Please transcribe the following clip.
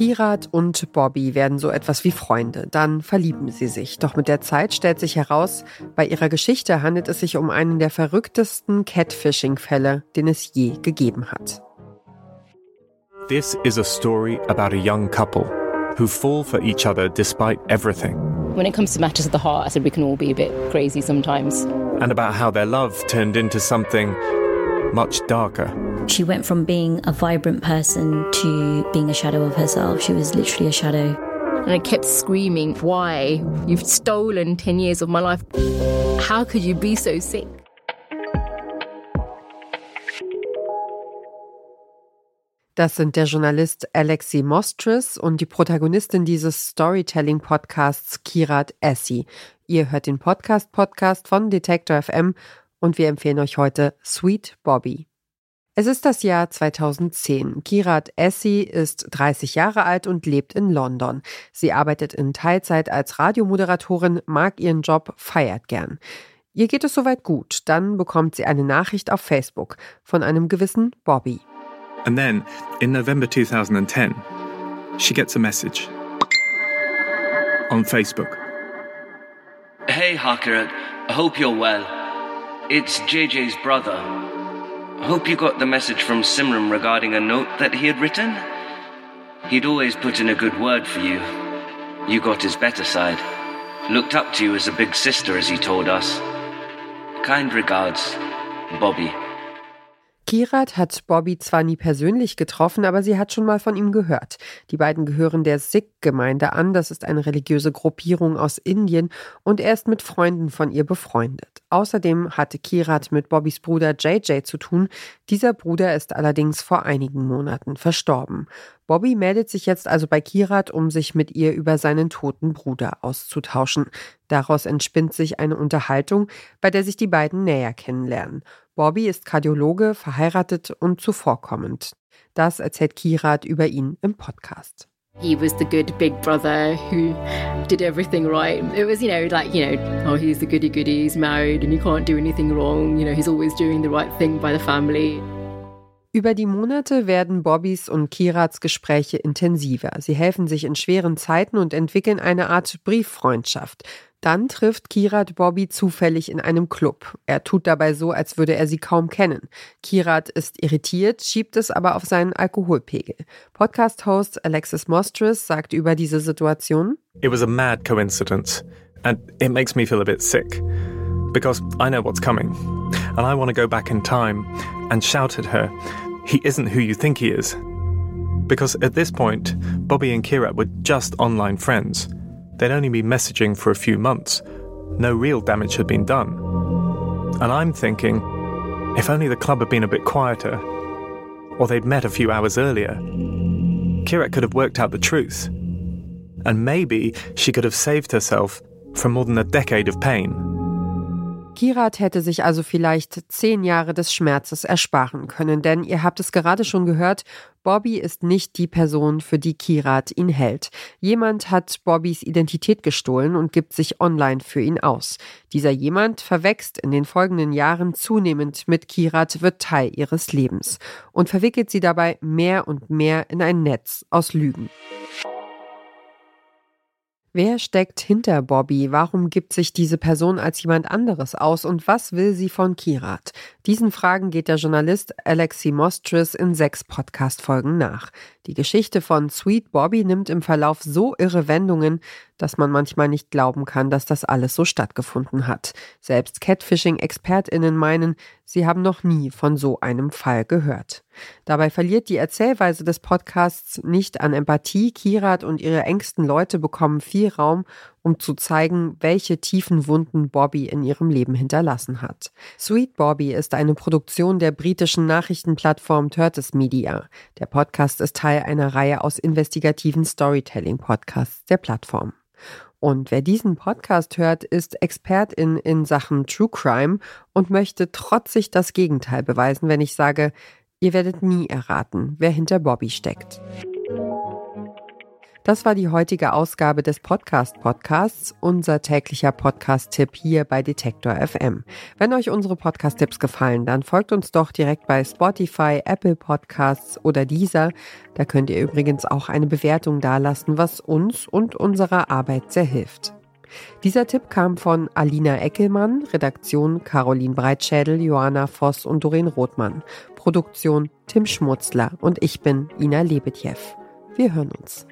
Kirat und Bobby werden so etwas wie Freunde. Dann verlieben sie sich. Doch mit der Zeit stellt sich heraus, bei ihrer Geschichte handelt es sich um einen der verrücktesten Catfishing-Fälle, den es je gegeben hat. This is a story about a young couple who fall for each other despite everything. When it comes to matters of the heart, I said we can all be a bit crazy sometimes. And about how their love turned into something much darker. She went from being a vibrant person to being a shadow of herself. She was literally a shadow. And I kept screaming, Why? You've stolen 10 years of my life. How could you be so sick? Das sind der Journalist Alexi Mostris und die Protagonistin dieses Storytelling-Podcasts Kirat Essie. Ihr hört den Podcast-Podcast von Detector FM und wir empfehlen euch heute Sweet Bobby. Es ist das Jahr 2010. Kirat Essie ist 30 Jahre alt und lebt in London. Sie arbeitet in Teilzeit als Radiomoderatorin, mag ihren Job, feiert gern. Ihr geht es soweit gut. Dann bekommt sie eine Nachricht auf Facebook von einem gewissen Bobby. And then, in November 2010, she gets a message on Facebook. Hey, Harker, I hope you're well. It's JJ's brother. Hope you got the message from Simram regarding a note that he had written. He'd always put in a good word for you. You got his better side. Looked up to you as a big sister, as he told us. Kind regards, Bobby. Kirat hat Bobby zwar nie persönlich getroffen, aber sie hat schon mal von ihm gehört. Die beiden gehören der Sikh-Gemeinde an, das ist eine religiöse Gruppierung aus Indien, und er ist mit Freunden von ihr befreundet. Außerdem hatte Kirat mit Bobbys Bruder JJ zu tun. Dieser Bruder ist allerdings vor einigen Monaten verstorben. Bobby meldet sich jetzt also bei Kirat, um sich mit ihr über seinen toten Bruder auszutauschen. Daraus entspinnt sich eine Unterhaltung, bei der sich die beiden näher kennenlernen. Bobby ist Kardiologe, verheiratet und zuvorkommend. Das erzählt Kirat über ihn im Podcast. He was the good big brother who did everything right. It was, you know, like, you know, oh, he's the goody goody, he's married and he can't do anything wrong. You know, he's always doing the right thing by the family. Über die Monate werden Bobbys und Kirats Gespräche intensiver. Sie helfen sich in schweren Zeiten und entwickeln eine Art Brieffreundschaft. Dann trifft Kirat Bobby zufällig in einem Club. Er tut dabei so, als würde er sie kaum kennen. Kirat ist irritiert, schiebt es aber auf seinen Alkoholpegel. Podcast-Host Alexis Mostris sagt über diese Situation: It was a mad coincidence, and it makes me feel a bit sick. Because I know what's coming, and I want to go back in time and shout at her, He isn't who you think he is. Because at this point, Bobby and Kirat were just online friends. They'd only been messaging for a few months. No real damage had been done. And I'm thinking, if only the club had been a bit quieter, or they'd met a few hours earlier, Kirat could have worked out the truth. And maybe she could have saved herself from more than a decade of pain. Kirat hätte sich also vielleicht zehn Jahre des Schmerzes ersparen können, denn ihr habt es gerade schon gehört, Bobby ist nicht die Person, für die Kirat ihn hält. Jemand hat Bobbys Identität gestohlen und gibt sich online für ihn aus. Dieser jemand verwächst in den folgenden Jahren zunehmend mit Kirat, wird Teil ihres Lebens und verwickelt sie dabei mehr und mehr in ein Netz aus Lügen. Wer steckt hinter Bobby? Warum gibt sich diese Person als jemand anderes aus? Und was will sie von Kirat? Diesen Fragen geht der Journalist Alexi Mostris in sechs Podcast-Folgen nach. Die Geschichte von Sweet Bobby nimmt im Verlauf so irre Wendungen, dass man manchmal nicht glauben kann, dass das alles so stattgefunden hat. Selbst Catfishing-ExpertInnen meinen, sie haben noch nie von so einem Fall gehört. Dabei verliert die Erzählweise des Podcasts nicht an Empathie. Kirat und ihre engsten Leute bekommen viel Raum, um zu zeigen, welche tiefen Wunden Bobby in ihrem Leben hinterlassen hat. Sweet Bobby ist eine Produktion der britischen Nachrichtenplattform Turtis Media. Der Podcast ist Teil einer Reihe aus investigativen Storytelling-Podcasts der Plattform. Und wer diesen Podcast hört, ist Expertin in Sachen True Crime und möchte trotzig das Gegenteil beweisen, wenn ich sage, ihr werdet nie erraten, wer hinter Bobby steckt. Das war die heutige Ausgabe des Podcast Podcasts, unser täglicher Podcast-Tipp hier bei Detektor FM. Wenn euch unsere Podcast-Tipps gefallen, dann folgt uns doch direkt bei Spotify, Apple Podcasts oder dieser. Da könnt ihr übrigens auch eine Bewertung dalassen, was uns und unserer Arbeit sehr hilft. Dieser Tipp kam von Alina Eckelmann, Redaktion Caroline Breitschädel, Johanna Voss und Doreen Rothmann, Produktion Tim Schmutzler und ich bin Ina Lebetjew. Wir hören uns.